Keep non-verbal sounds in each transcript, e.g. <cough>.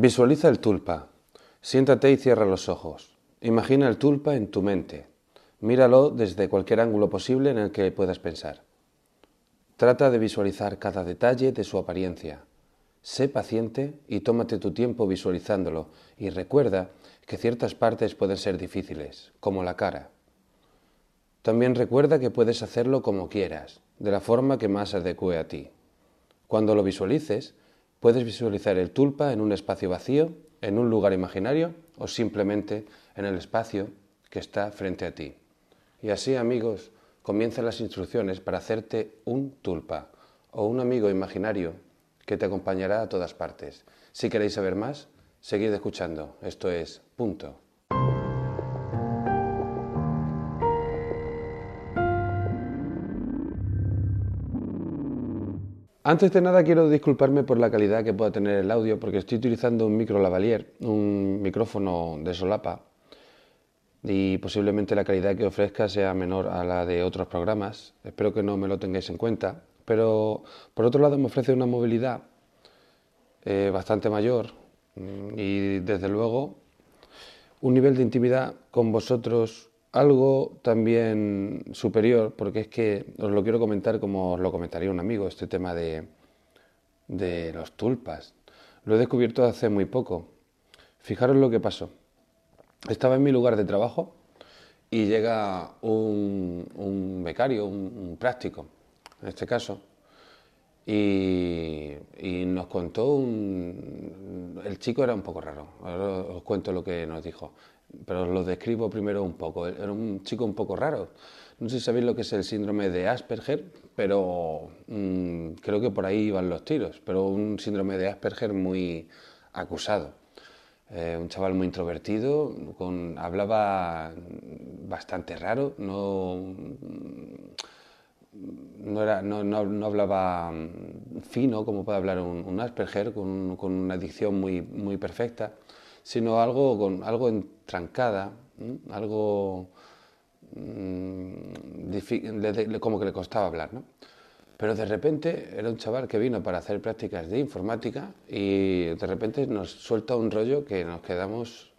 Visualiza el tulpa. Siéntate y cierra los ojos. Imagina el tulpa en tu mente. Míralo desde cualquier ángulo posible en el que puedas pensar. Trata de visualizar cada detalle de su apariencia. Sé paciente y tómate tu tiempo visualizándolo y recuerda que ciertas partes pueden ser difíciles, como la cara. También recuerda que puedes hacerlo como quieras, de la forma que más adecue a ti. Cuando lo visualices, puedes visualizar el tulpa en un espacio vacío, en un lugar imaginario o simplemente en el espacio que está frente a ti. Y así, amigos, comienzan las instrucciones para hacerte un tulpa o un amigo imaginario que te acompañará a todas partes. Si queréis saber más, seguid escuchando. Esto es punto. Antes de nada quiero disculparme por la calidad que pueda tener el audio porque estoy utilizando un micro lavalier, un micrófono de solapa y posiblemente la calidad que ofrezca sea menor a la de otros programas. Espero que no me lo tengáis en cuenta. Pero por otro lado me ofrece una movilidad eh, bastante mayor mm, y desde luego un nivel de intimidad con vosotros algo también superior, porque es que os lo quiero comentar como os lo comentaría un amigo, este tema de, de los tulpas. Lo he descubierto hace muy poco. Fijaros lo que pasó. Estaba en mi lugar de trabajo y llega un, becario, un, práctico, en este caso, y, y, nos contó un... El chico era un poco raro, ahora os cuento lo que nos dijo pero lo describo primero un poco. Era un chico un poco raro. No sé si sabéis lo que es el síndrome de Asperger, pero mm, creo que por ahí iban los tiros. Pero un síndrome de Asperger muy acusado. Eh, un chaval muy introvertido, con, hablaba bastante raro, no, no, era, no, no, hablaba fino como puede hablar un, Asperger, con, con, una dicción muy, muy perfecta sino algo, con, algo entrancada, algo mm, como que le costaba hablar. ¿no? Pero de repente era un chaval que vino para hacer prácticas de informática y de repente nos suelta un rollo que nos quedamos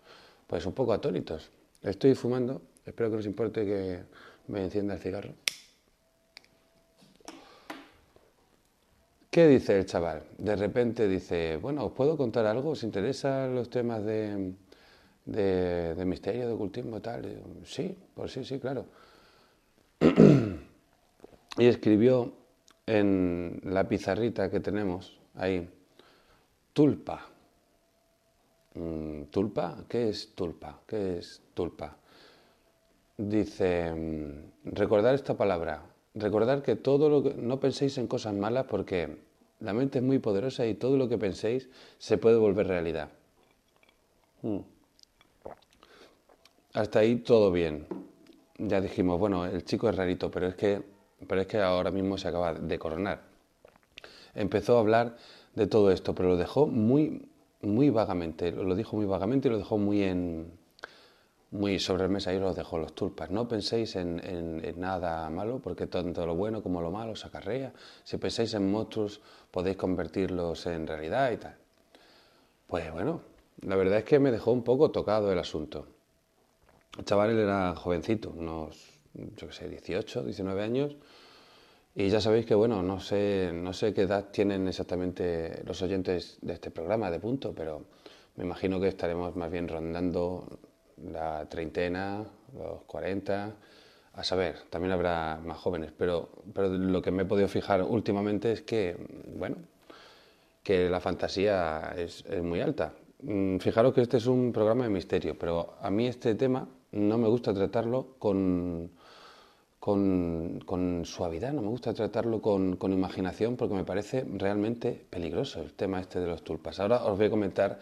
pues un poco atónitos. Estoy fumando, espero que os importe que me encienda el cigarro. ¿Qué dice el chaval? De repente dice, bueno, ¿os puedo contar algo? ¿Os interesan los temas de, de, misterio, de ocultismo y tal? sí, pues sí, sí, claro. <clears throat> y escribió en la pizarrita que tenemos ahí, tulpa. Mm, ¿Tulpa? ¿Qué es tulpa? ¿Qué es tulpa? Dice, mm, recordar esta palabra, recordar que todo lo que no penséis en cosas malas porque la mente es muy poderosa y todo lo que penséis se puede volver realidad. Hmm. Hasta ahí todo bien. Ya dijimos, bueno, el chico es rarito, pero es que, pero es que ahora mismo se acaba de coronar. Empezó a hablar de todo esto, pero lo dejó muy, muy vagamente. Lo dijo muy vagamente y lo dejó muy en, muy sobre el mesa y os dejo los tulpas. No penséis en, nada malo, porque tanto lo bueno como lo malo se acarrea. Si pensáis en monstruos, podéis convertirlos en realidad y tal. Pues bueno, la verdad es que me dejó un poco tocado el asunto. El chaval era jovencito, unos, yo qué sé, 18, 19 años. Y ya sabéis que, bueno, no sé, no sé qué edad tienen exactamente los oyentes de este programa de punto, pero me imagino que estaremos más bien rondando la treintena, los cuarenta, a saber, también habrá más jóvenes, pero, pero lo que me he podido fijar últimamente es que, bueno, que la fantasía es, muy alta. Mm, fijaros que este es un programa de misterio, pero a mí este tema no me gusta tratarlo con, con, suavidad, no me gusta tratarlo con, con, imaginación porque me parece realmente peligroso el tema este de los tulpas. Ahora os voy a comentar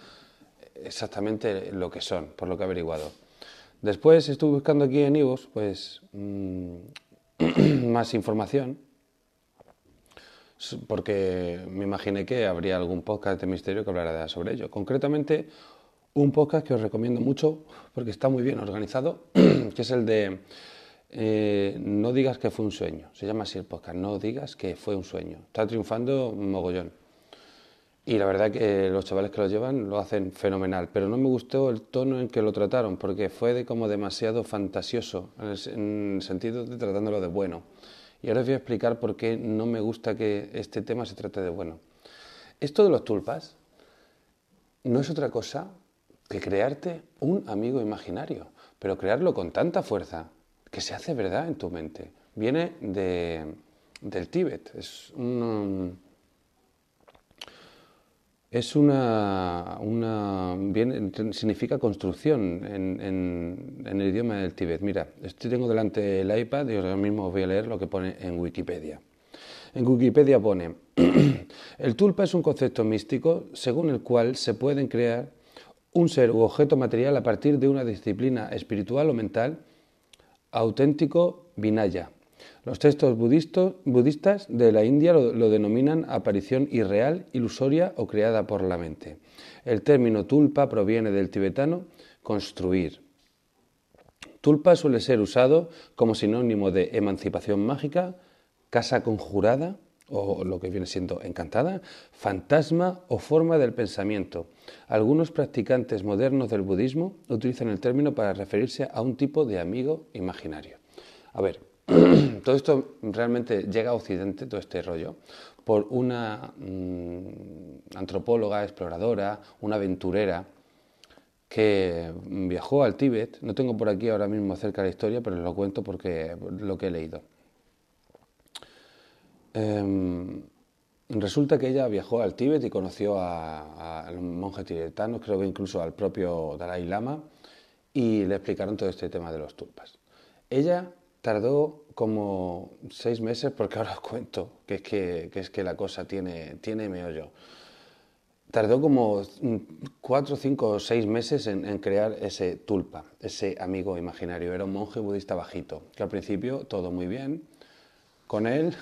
exactamente lo que son, por lo que he averiguado. Después estuve buscando aquí en Ivos, pues, mm, <clears throat> más información, porque me imaginé que habría algún podcast de misterio que hablara sobre ello. Concretamente, un podcast que os recomiendo mucho porque está muy bien organizado, <clears throat> que es el de eh, No digas que fue un sueño. Se llama así el podcast, No digas que fue un sueño. Está triunfando un mogollón. Y la verdad que los chavales que lo llevan lo hacen fenomenal, pero no me gustó el tono en que lo trataron, porque fue de como demasiado fantasioso, en el, sentido de tratándolo de bueno. Y ahora os voy a explicar por qué no me gusta que este tema se trate de bueno. Esto de los tulpas no es otra cosa que crearte un amigo imaginario, pero crearlo con tanta fuerza que se hace verdad en tu mente. Viene de, del Tíbet, es un es una, significa construcción en, el idioma del Tíbet. Mira, estoy tengo delante el iPad y ahora mismo voy a leer lo que pone en Wikipedia. En Wikipedia pone, <clears throat> el tulpa es un concepto místico según el cual se pueden crear un ser u objeto material a partir de una disciplina espiritual o mental auténtico vinaya, los textos budistas de la India lo, denominan aparición irreal, ilusoria o creada por la mente. El término tulpa proviene del tibetano construir. Tulpa suele ser usado como sinónimo de emancipación mágica, casa conjurada, o lo que viene siendo encantada, fantasma o forma del pensamiento. Algunos practicantes modernos del budismo utilizan el término para referirse a un tipo de amigo imaginario. A ver, <clears throat> todo esto realmente llega a Occidente, todo este rollo, por una mm, antropóloga, exploradora, una aventurera que viajó al Tíbet. No tengo por aquí ahora mismo cerca la historia, pero lo cuento porque lo que he leído. Em, resulta que ella viajó al Tíbet y conoció a, a los monjes tibetanos, creo que incluso al propio Dalai Lama, y le explicaron todo este tema de los tulpas. Ella Tardó como seis meses, porque ahora os cuento que es que, es que la cosa tiene, tiene meollo. Tardó como cuatro, cinco o seis meses en, crear ese tulpa, ese amigo imaginario. Era un monje budista bajito, que al principio todo muy bien con él,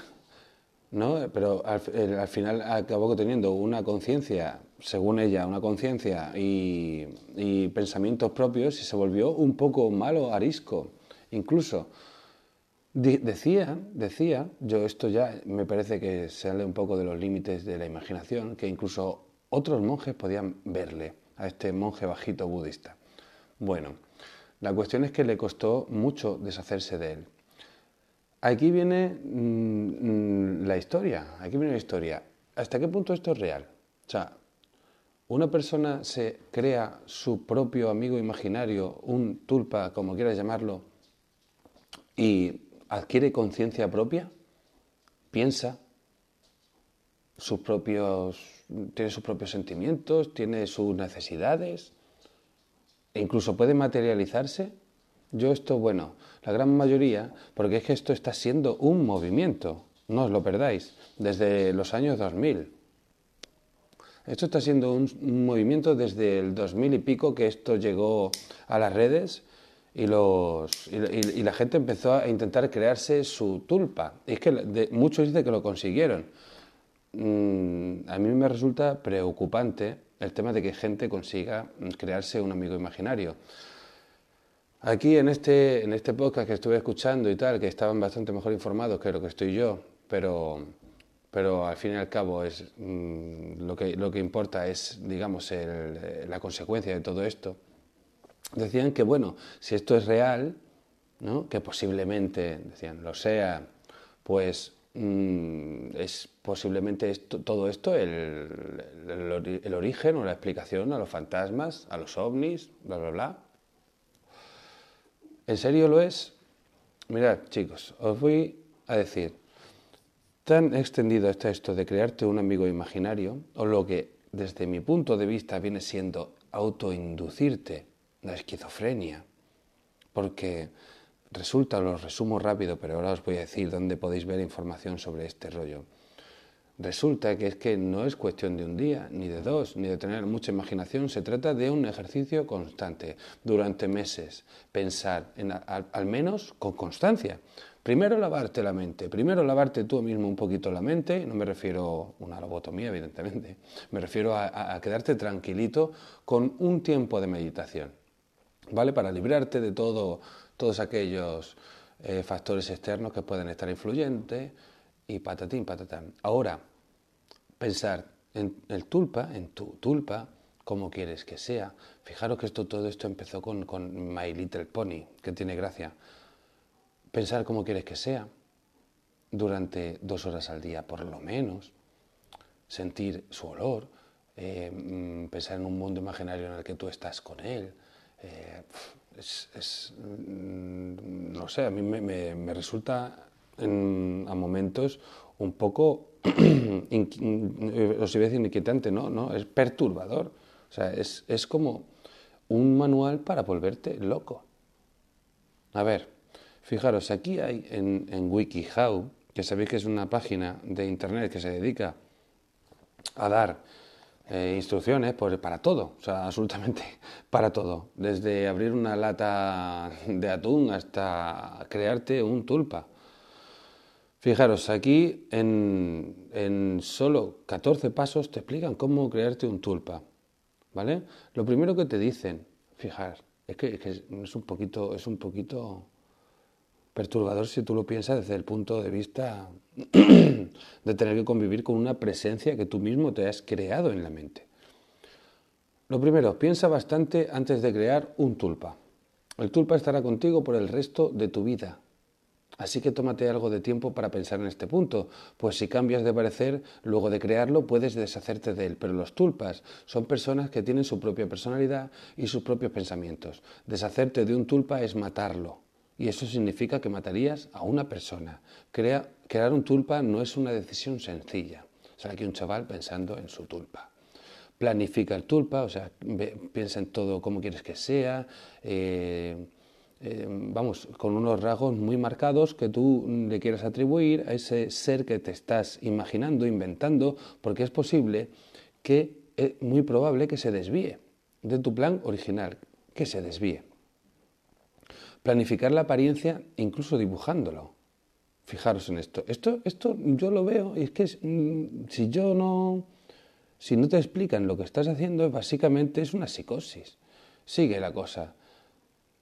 ¿no? pero al, al final acabó teniendo una conciencia, según ella, una conciencia y, y pensamientos propios y se volvió un poco malo, arisco, incluso. Decía, decía, yo esto ya me parece que sale un poco de los límites de la imaginación, que incluso otros monjes podían verle a este monje bajito budista. Bueno, la cuestión es que le costó mucho deshacerse de él. Aquí viene mm, mm, la historia, aquí viene la historia. ¿Hasta qué punto esto es real? O sea, una persona se crea su propio amigo imaginario, un tulpa, como quieras llamarlo, y adquiere conciencia propia, piensa, sus propios, tiene sus propios sentimientos, tiene sus necesidades, e incluso puede materializarse. Yo esto, bueno, la gran mayoría, porque es que esto está siendo un movimiento, no os lo perdáis, desde los años 2000. Esto está siendo un, movimiento desde el 2000 y pico que esto llegó a las redes y, los, y, la gente empezó a intentar crearse su tulpa. Y es que muchos dicen que lo consiguieron. Mm, a mí me resulta preocupante el tema de que gente consiga crearse un amigo imaginario. Aquí en este, en este podcast que estuve escuchando y tal, que estaban bastante mejor informados que lo que estoy yo, pero, pero al fin y al cabo es, mm, lo, que, lo que importa es, digamos, la consecuencia de todo esto decían que, bueno, si esto es real, ¿no? que posiblemente, decían, lo sea, pues mm, es posiblemente todo esto el, el, origen o la explicación a los fantasmas, a los ovnis, bla, bla, bla. ¿En serio lo es? Mirad, chicos, os voy a decir, tan extendido está esto de crearte un amigo imaginario, o lo que desde mi punto de vista viene siendo autoinducirte la esquizofrenia, porque resulta, lo resumo rápido, pero ahora os voy a decir dónde podéis ver información sobre este rollo. Resulta que es que no es cuestión de un día, ni de dos, ni de tener mucha imaginación, se trata de un ejercicio constante, durante meses, pensar, en, al, menos con constancia. Primero lavarte la mente, primero lavarte tú mismo un poquito la mente, no me refiero a una lobotomía, evidentemente, me refiero a quedarte tranquilito con un tiempo de meditación. ¿Vale? Para librarte de todo, todos aquellos eh, factores externos que pueden estar influyentes y patatín, patatán. Ahora, pensar, en el tulpa, en tu tulpa, cómo quieres que sea. Fijaros que esto, todo esto empezó con, My Little Pony, que tiene gracia. Pensar cómo quieres que sea durante dos horas al día, por lo menos. Sentir su olor, eh, mm, pensar en un mundo imaginario en el que tú estás con él. Eh, es, mm, no sé, a mí me, resulta a momentos un poco, <clears throat> os iba a decir inquietante, ¿no? ¿no? Es perturbador. O sea, es, es como un manual para volverte loco. A ver, fijaros, aquí hay en, en WikiHow, que sabéis que es una página de internet que se dedica a dar eh, instrucciones para todo, o sea, absolutamente <laughs> para todo, desde abrir una lata de atún hasta crearte un tulpa. Fijaros, aquí en, en solo 14 pasos te explican cómo crearte un tulpa, ¿vale? Lo primero que te dicen, fijar, es que, es un poquito, es un poquito perturbador si tú lo piensas desde el punto de vista <clears throat> de tener que convivir con una presencia que tú mismo te has creado en la mente. Lo primero, piensa bastante antes de crear un tulpa. El tulpa estará contigo por el resto de tu vida. Así que tómate algo de tiempo para pensar en este punto, pues si cambias de parecer, luego de crearlo puedes deshacerte de él. Pero los tulpas son personas que tienen su propia personalidad y sus propios pensamientos. Deshacerte de un tulpa es matarlo, y eso significa que matarías a una persona. crear un tulpa no es una decisión sencilla. Sale aquí un chaval pensando en su tulpa. Planifica el tulpa, o sea, piensa en todo cómo quieres que sea, eh, eh, vamos, con unos rasgos muy marcados que tú le quieras atribuir a ese ser que te estás imaginando, inventando, porque es posible que, es muy probable que se desvíe de tu plan original, que se desvíe. Planificar la apariencia incluso dibujándolo. Fijaros en esto. Esto, esto yo lo veo y es que mm, si yo no, si no te explican lo que estás haciendo, básicamente es una psicosis. Sigue la cosa.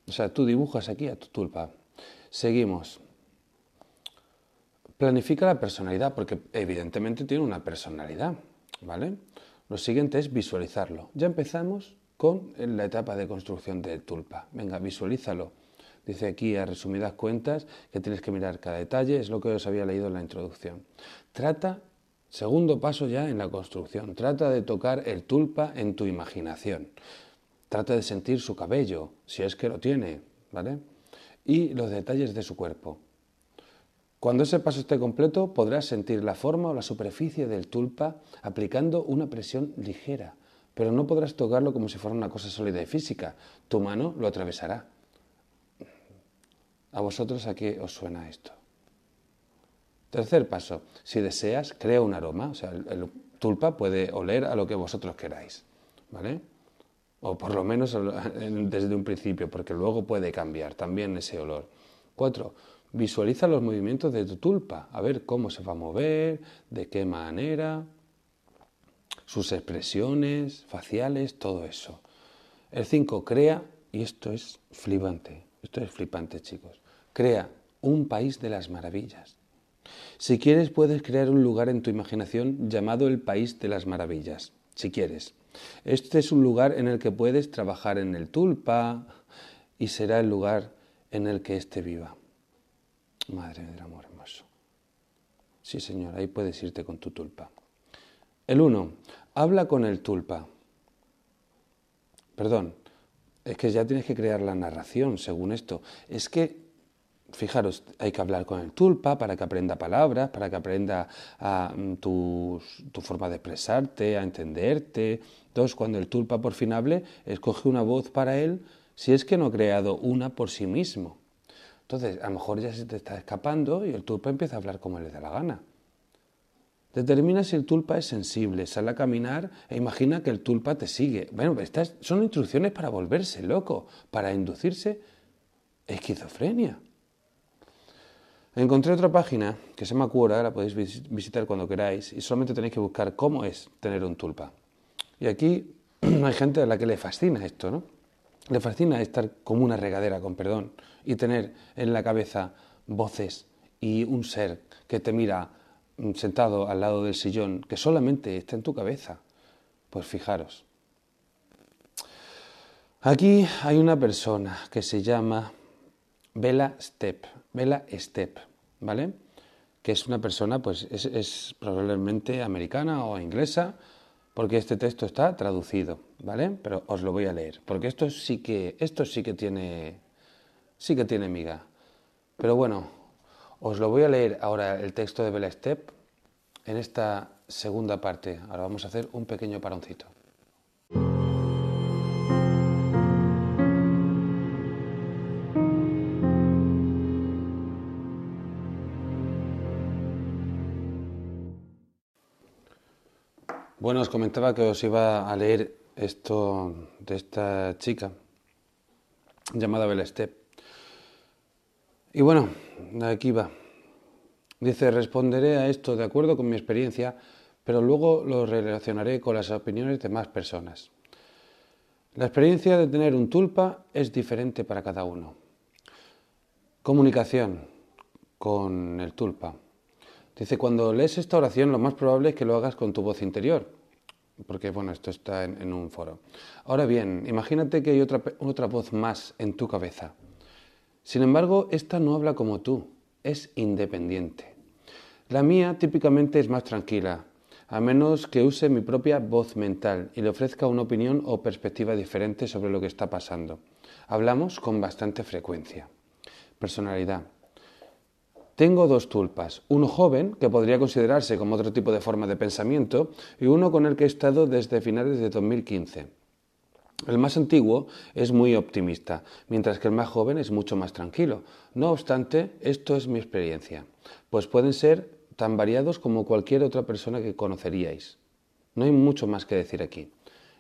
O sea, tú dibujas aquí a tu tulpa. Seguimos. Planifica la personalidad, porque evidentemente tiene una personalidad, ¿vale? Lo siguiente es visualizarlo. Ya empezamos con la etapa de construcción de tulpa. Venga, visualízalo Dice aquí a resumidas cuentas que tienes que mirar cada detalle, es lo que os había leído en la introducción. Trata, segundo paso ya en la construcción, trata de tocar el tulpa en tu imaginación. Trata de sentir su cabello, si es que lo tiene, ¿vale? Y los detalles de su cuerpo. Cuando ese paso esté completo, podrás sentir la forma o la superficie del tulpa aplicando una presión ligera, pero no podrás tocarlo como si fuera una cosa sólida y física. Tu mano lo atravesará. ¿A vosotros a qué os suena esto? Tercer paso, si deseas, crea un aroma, o sea, el, tulpa puede oler a lo que vosotros queráis, ¿vale? O por lo menos <laughs> desde un principio, porque luego puede cambiar también ese olor. Cuatro, visualiza los movimientos de tu tulpa, a ver cómo se va a mover, de qué manera, sus expresiones faciales, todo eso. El cinco, crea, y esto es flipante, esto es flipante chicos, Crea un país de las maravillas. Si quieres, puedes crear un lugar en tu imaginación llamado el País de las Maravillas, si quieres. Este es un lugar en el que puedes trabajar en el tulpa y será el lugar en el que éste viva. Madre del amor hermoso. Sí, señor, ahí puedes irte con tu tulpa. El uno, habla con el tulpa. Perdón, es que ya tienes que crear la narración según esto. Es que fijaros, hay que hablar con el tulpa para que aprenda palabras, para que aprenda mm, tu, forma de expresarte, a entenderte. Entonces, cuando el tulpa por fin hable, escoge una voz para él, si es que no ha creado una por sí mismo. Entonces, a lo mejor ya se te está escapando y el tulpa empieza a hablar como le da la gana. Determina si el tulpa es sensible, sale a caminar e imagina que el tulpa te sigue. Bueno, estas son instrucciones para volverse loco, para inducirse esquizofrenia. Encontré otra página que se llama Quora, la podéis visitar cuando queráis y solamente tenéis que buscar cómo es tener un tulpa. Y aquí <clears throat> hay gente a la que le fascina esto, ¿no? Le fascina estar como una regadera, con perdón, y tener en la cabeza voces y un ser que te mira sentado al lado del sillón que solamente está en tu cabeza? Pues fijaros. Aquí hay una persona que se llama Bella Step, Bella Step, ¿vale? Que es una persona, pues es, probablemente americana o inglesa, porque este texto está traducido, ¿vale? Pero os lo voy a leer, porque esto sí que, esto sí que tiene, sí que tiene miga. Pero bueno, os lo voy a leer ahora el texto de Bella Step en esta segunda parte. Ahora vamos a hacer un pequeño paroncito. Bueno, os comentaba que os iba a leer esto de esta chica llamada Bella Step. Y bueno, aquí va. Dice, responderé a esto de acuerdo con mi experiencia, pero luego lo relacionaré con las opiniones de más personas. La experiencia de tener un tulpa es diferente para cada uno. Comunicación con el tulpa. Dice, cuando lees esta oración lo más probable es que lo hagas con tu voz interior, porque bueno, esto está en, un foro. Ahora bien, imagínate que hay otra, otra voz más en tu cabeza. Sin embargo, esta no habla como tú, es independiente. La mía típicamente es más tranquila, a menos que use mi propia voz mental y le ofrezca una opinión o perspectiva diferente sobre lo que está pasando. Hablamos con bastante frecuencia. Personalidad. Tengo dos tulpas, uno joven, que podría considerarse como otro tipo de forma de pensamiento, y uno con el que he estado desde finales de 2015. El más antiguo es muy optimista, mientras que el más joven es mucho más tranquilo. No obstante, esto es mi experiencia, pues pueden ser tan variados como cualquier otra persona que conoceríais. No hay mucho más que decir aquí.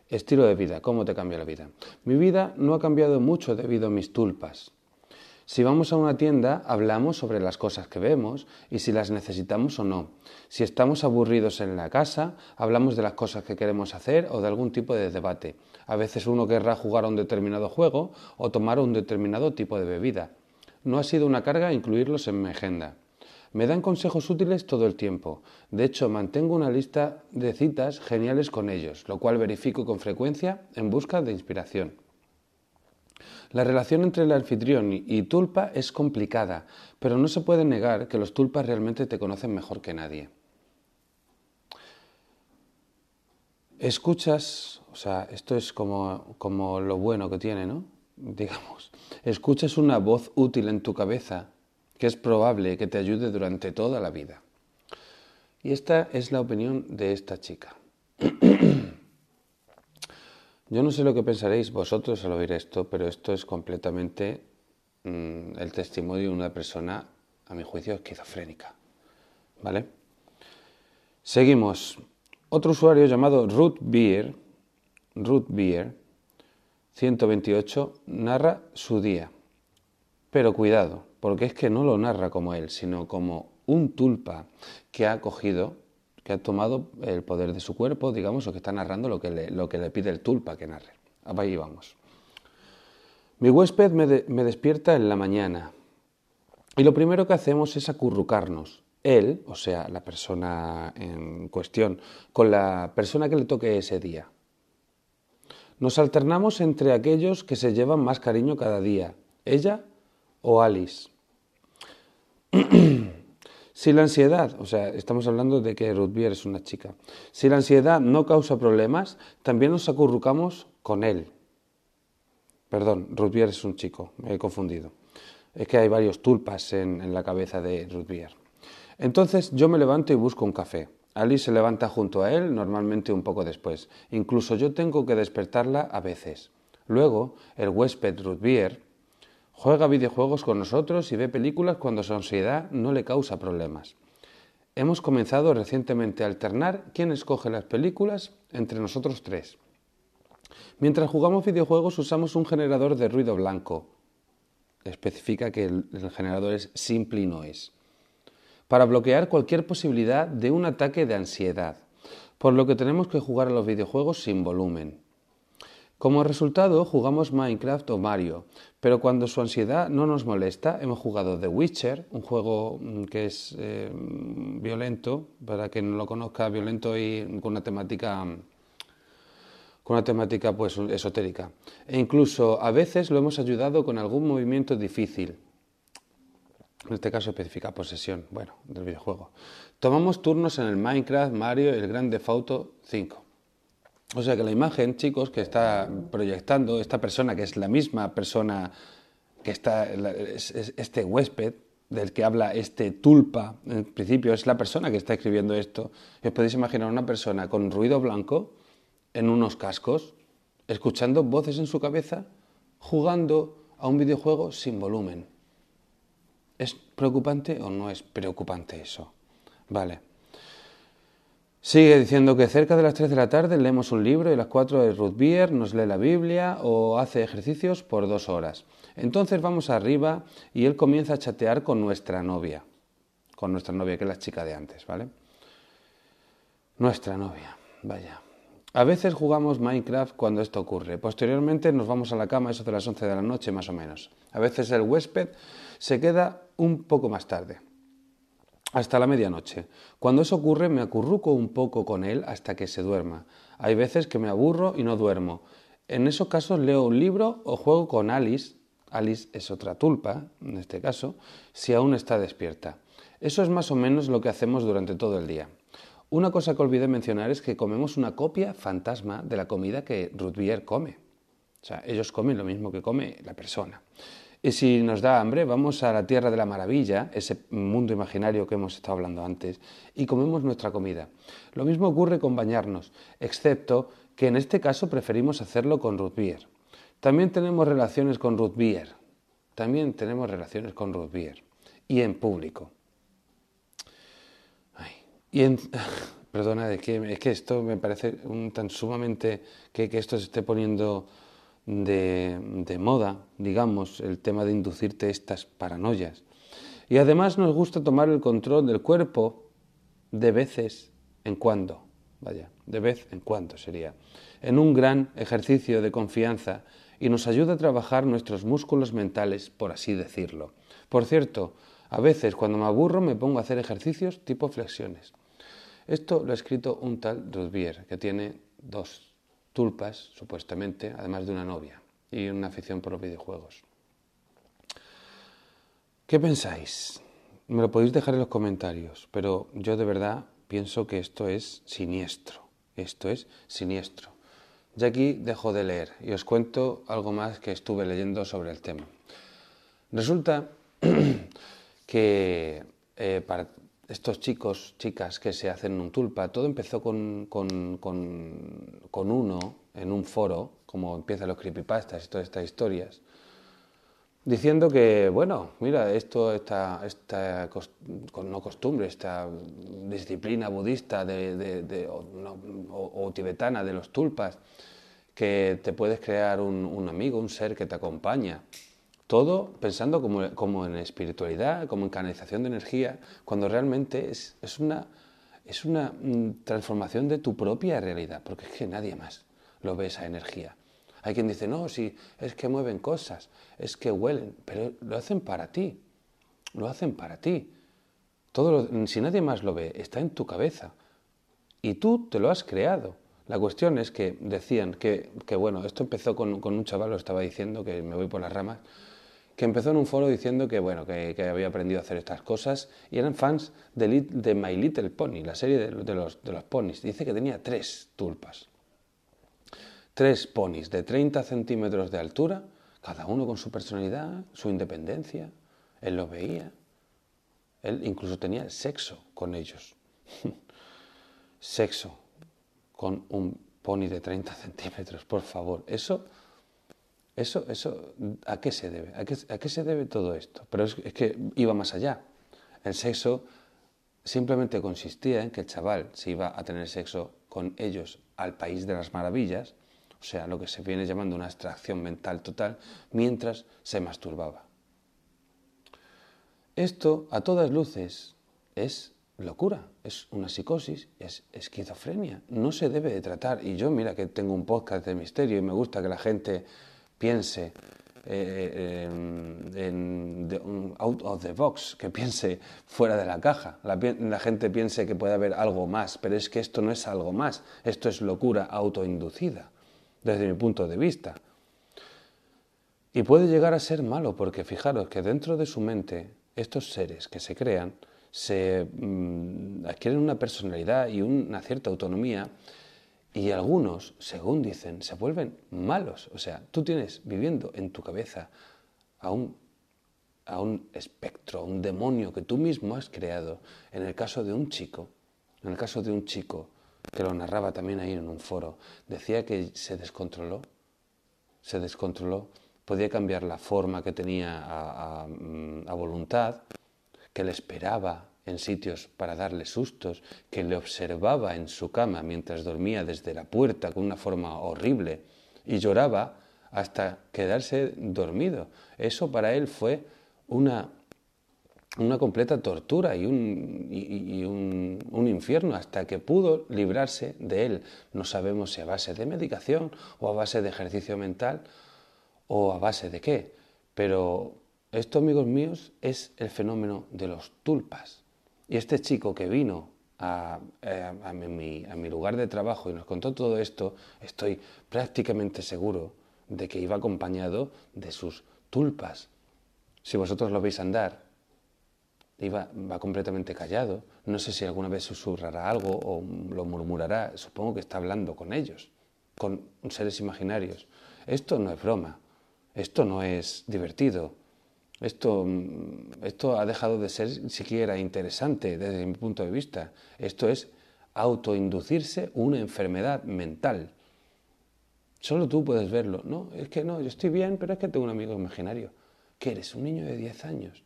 Estilo de vida, ¿cómo te cambia la vida? Mi vida no ha cambiado mucho debido a mis tulpas. Si vamos a una tienda, hablamos sobre las cosas que vemos y si las necesitamos o no. Si estamos aburridos en la casa, hablamos de las cosas que queremos hacer o de algún tipo de debate. A veces uno querrá jugar a un determinado juego o tomar un determinado tipo de bebida. No ha sido una carga incluirlos en mi agenda. Me dan consejos útiles todo el tiempo. De hecho, mantengo una lista de citas geniales con ellos, lo cual verifico con frecuencia en busca de inspiración. La relación entre el anfitrión y Tulpa es complicada, pero no se puede negar que los Tulpas realmente te conocen mejor que nadie. Escuchas, o sea, esto es como, como lo bueno que tiene, ¿no? <laughs> Digamos, escuchas una voz útil en tu cabeza que es probable que te ayude durante toda la vida. Y esta es la opinión de esta chica. Yo no sé lo que pensaréis vosotros al oír esto, pero esto es completamente mm, el testimonio de una persona, a mi juicio, esquizofrénica. ¿Vale? Seguimos. Otro usuario llamado Ruth Beer, Ruth Beer, 128, narra su día. Pero cuidado, porque es que no lo narra como él, sino como un tulpa que ha cogido que ha tomado el poder de su cuerpo, digamos, o que está narrando lo que le, lo que le pide el tulpa que narre. Ahí vamos. Mi huésped me, me despierta en la mañana y lo primero que hacemos es acurrucarnos. Él, o sea, la persona en cuestión, con la persona que le toque ese día. Nos alternamos entre aquellos que se llevan más cariño cada día, ella o Alice. <clears throat> Si la ansiedad, o sea, estamos hablando de que Ruth es una chica, si la ansiedad no causa problemas, también nos acurrucamos con él. Perdón, Ruth es un chico, me he confundido. Es que hay varios tulpas en, la cabeza de Ruth Entonces yo me levanto y busco un café. Alice se levanta junto a él, normalmente un poco después. Incluso yo tengo que despertarla a veces. Luego, el huésped Ruth Juega videojuegos con nosotros y ve películas cuando su ansiedad no le causa problemas. Hemos comenzado recientemente a alternar quién escoge las películas entre nosotros tres. Mientras jugamos videojuegos usamos un generador de ruido blanco. Especifica que el, generador es Simply Noise. Para bloquear cualquier posibilidad de un ataque de ansiedad, por lo que tenemos que jugar a los videojuegos sin volumen. Como resultado, jugamos Minecraft o Mario, pero cuando su ansiedad no nos molesta, hemos jugado The Witcher, un juego mm, que es eh, violento, para quien no lo conozca, violento y con una temática con una temática pues esotérica. E incluso a veces lo hemos ayudado con algún movimiento difícil. En este caso especifica posesión, bueno, del videojuego. Tomamos turnos en el Minecraft, Mario y el Grand Theft Auto 5. O sea que la imagen, chicos, que está proyectando esta persona, que es la misma persona que está, este huésped del que habla este tulpa, en principio es la persona que está escribiendo esto. os podéis imaginar una persona con ruido blanco en unos cascos, escuchando voces en su cabeza, jugando a un videojuego sin volumen. ¿Es preocupante o no es preocupante eso? Vale. Sigue diciendo que cerca de las 3 de la tarde leemos un libro y a las 4 de Ruth Beer nos lee la Biblia o hace ejercicios por dos horas. Entonces vamos arriba y él comienza a chatear con nuestra novia, con nuestra novia que es la chica de antes, ¿vale? Nuestra novia, vaya. A veces jugamos Minecraft cuando esto ocurre. Posteriormente nos vamos a la cama, eso de las 11 de la noche más o menos. A veces el huésped se queda un poco más tarde hasta la medianoche. Cuando eso ocurre me acurruco un poco con él hasta que se duerma. Hay veces que me aburro y no duermo. En esos casos leo un libro o juego con Alice. Alice es otra tulpa, en este caso, si aún está despierta. Eso es más o menos lo que hacemos durante todo el día. Una cosa que olvidé mencionar es que comemos una copia fantasma de la comida que Ruth come. O sea, ellos comen lo mismo que come la persona. Y si nos da hambre, vamos a la tierra de la maravilla, ese mundo imaginario que hemos estado hablando antes, y comemos nuestra comida. Lo mismo ocurre con bañarnos, excepto que en este caso preferimos hacerlo con root beer. También tenemos relaciones con root beer. También tenemos relaciones con root beer. Y en público. y en, <laughs> perdona, es que, es que esto me parece un, tan sumamente que, que esto se esté poniendo de, moda, digamos, el tema de inducirte estas paranoias. Y además nos gusta tomar el control del cuerpo de veces en cuando, vaya, de vez en cuando sería, en un gran ejercicio de confianza y nos ayuda a trabajar nuestros músculos mentales, por así decirlo. Por cierto, a veces cuando me aburro me pongo a hacer ejercicios tipo flexiones. Esto lo ha escrito un tal Rudbier, que tiene dos tulpas, supuestamente, además de una novia y una afición por los videojuegos. ¿Qué pensáis? Me lo podéis dejar en los comentarios, pero yo de verdad pienso que esto es siniestro. Esto es siniestro. Ya aquí dejo de leer y os cuento algo más que estuve leyendo sobre el tema. Resulta <clears throat> que eh, para, estos chicos, chicas que se hacen un tulpa, todo empezó con, con, con, uno en un foro, como empiezan los creepypastas y todas estas historias, diciendo que, bueno, mira, esto, esta, esta no costumbre, esta disciplina budista de, o, tibetana de los tulpas, que te puedes crear un, un amigo, un ser que te acompaña todo pensando como, en espiritualidad, como en canalización de energía, cuando realmente es, una, es una mm, transformación de tu propia realidad, porque es que nadie más lo ve esa energía. Hay quien dice, no, sí, es que mueven cosas, es que huelen, pero lo hacen para ti, lo hacen para ti. Todo si nadie más lo ve, está en tu cabeza y tú te lo has creado. La cuestión es que decían que, bueno, esto empezó con, con un chaval, lo estaba diciendo, que me voy por las ramas, que empezó en un foro diciendo que, bueno, que, había aprendido a hacer estas cosas y eran fans de, de My Little Pony, la serie de, los, de los ponis. Dice que tenía tres tulpas. Tres ponis de 30 centímetros de altura, cada uno con su personalidad, su independencia. Él lo veía. Él incluso tenía sexo con ellos. <laughs> sexo con un pony de 30 <laughs> centímetros, por favor. Eso eso, eso, ¿a qué se debe? ¿A qué, se debe todo esto? Pero es, que iba más allá. El sexo simplemente consistía en que el chaval se iba a tener sexo con ellos al país de las maravillas, o sea, lo que se viene llamando una abstracción mental total, mientras se masturbaba. Esto, a todas luces, es locura, es una psicosis, es esquizofrenia. No se debe de tratar. Y yo, mira que tengo un podcast de misterio y me gusta que la gente piense eh, en, out of the box, que piense fuera de la caja. La, la, gente piense que puede haber algo más, pero es que esto no es algo más, esto es locura autoinducida, desde mi punto de vista. Y puede llegar a ser malo, porque fijaros que dentro de su mente, estos seres que se crean, se mm, adquieren una personalidad y una cierta autonomía y algunos, según dicen, se vuelven malos. O sea, tú tienes viviendo en tu cabeza a un, a un espectro, a un demonio que tú mismo has creado. En el caso de un chico, en el caso de un chico que lo narraba también ahí en un foro, decía que se descontroló, se descontroló, podía cambiar la forma que tenía a, a, mm, a voluntad, que le esperaba en sitios para darle sustos, que le observaba en su cama mientras dormía desde la puerta con una forma horrible y lloraba hasta quedarse dormido. Eso para él fue una, una completa tortura y, un, y, un, un, infierno hasta que pudo librarse de él. No sabemos si a base de medicación o a base de ejercicio mental o a base de qué, pero esto, amigos míos, es el fenómeno de los tulpas. Y este chico que vino a, eh, mi, lugar de trabajo y nos contó todo esto, estoy prácticamente seguro de que iba acompañado de sus tulpas. Si vosotros lo veis andar, iba, va completamente callado. No sé si alguna vez susurrará algo o lo murmurará. Supongo que está hablando con ellos, con seres imaginarios. Esto no es broma. Esto no es divertido. Esto, mm, esto ha dejado de ser siquiera interesante desde mi punto de vista. Esto es autoinducirse una enfermedad mental. Solo tú puedes verlo. No, es que no, yo estoy bien, pero es que tengo un amigo imaginario. ¿Qué eres? Un niño de 10 años.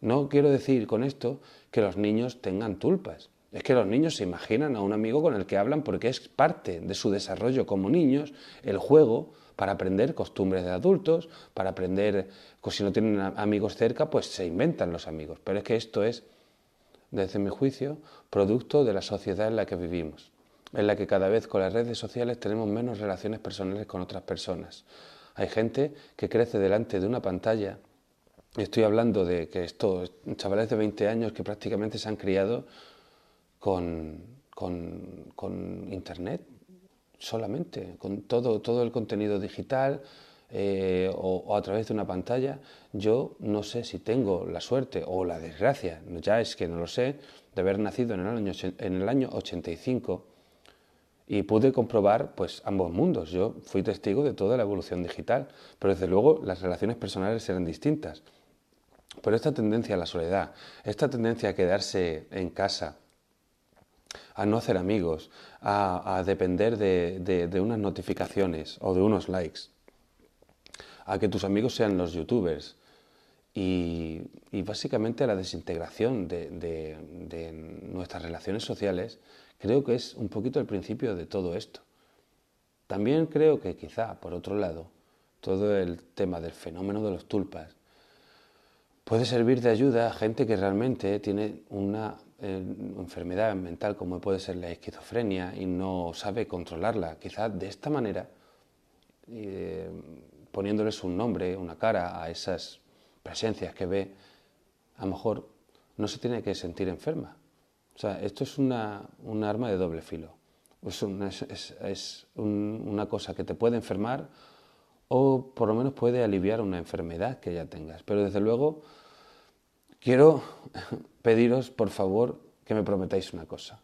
No quiero decir con esto que los niños tengan tulpas. Es que los niños se imaginan a un amigo con el que hablan porque es parte de su desarrollo como niños, el juego, para aprender costumbres de adultos, para aprender, pues, si no tienen amigos cerca, pues se inventan los amigos. Pero es que esto es, desde mi juicio, producto de la sociedad en la que vivimos, en la que cada vez con las redes sociales tenemos menos relaciones personales con otras personas. Hay gente que crece delante de una pantalla, estoy hablando de que estos chavales de 20 años que prácticamente se han criado con, con, con Internet, solamente, con todo, todo el contenido digital eh, o, a través de una pantalla, yo no sé si tengo la suerte o la desgracia, ya es que no lo sé, de haber nacido en el año, en el año 85 y pude comprobar pues ambos mundos. Yo fui testigo de toda la evolución digital, pero desde luego las relaciones personales eran distintas. Pero esta tendencia a la soledad, esta tendencia a quedarse en casa, a no hacer amigos, a, depender de, unas notificaciones o de unos likes, a que tus amigos sean los youtubers y, básicamente a la desintegración de, nuestras relaciones sociales, creo que es un poquito el principio de todo esto. También creo que quizá, por otro lado, todo el tema del fenómeno de los tulpas puede servir de ayuda a gente que realmente tiene una enfermedad mental como puede ser la esquizofrenia y no sabe controlarla. Quizás de esta manera, eh, poniéndoles un nombre, una cara a esas presencias que ve, a lo mejor no se tiene que sentir enferma. O sea, esto es una, un arma de doble filo. Es, una, es una cosa que te puede enfermar o por lo menos puede aliviar una enfermedad que ya tengas. Pero desde luego quiero <laughs> pediros, por favor, que me prometáis una cosa,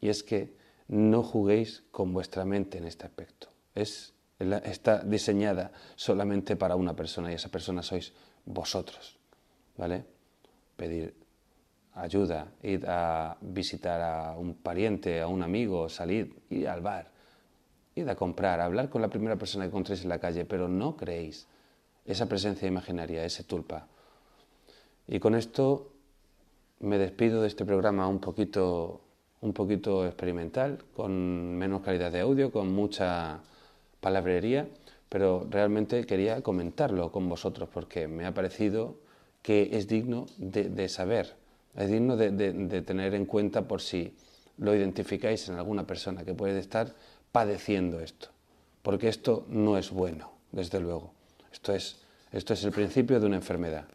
y es que no juguéis con vuestra mente en este aspecto. Es, está diseñada solamente para una persona y esa persona sois vosotros, ¿vale? Pedir ayuda, ir a visitar a un pariente, a un amigo, salir, ir al bar, ir a comprar, hablar con la primera persona que encontréis en la calle, pero no creéis esa presencia imaginaria, ese tulpa. Y con esto me despido de este programa un poquito, un poquito experimental, con menos calidad de audio, con mucha palabrería, pero realmente quería comentarlo con vosotros porque me ha parecido que es digno de, saber, Es digno de, de tener en cuenta por si lo identificáis en alguna persona que puede estar padeciendo esto. Porque esto no es bueno, desde luego. Esto es, esto es el principio de una enfermedad.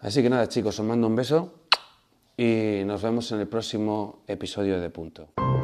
Así que nada, chicos, os mando un beso y nos vemos en el próximo episodio de Punto.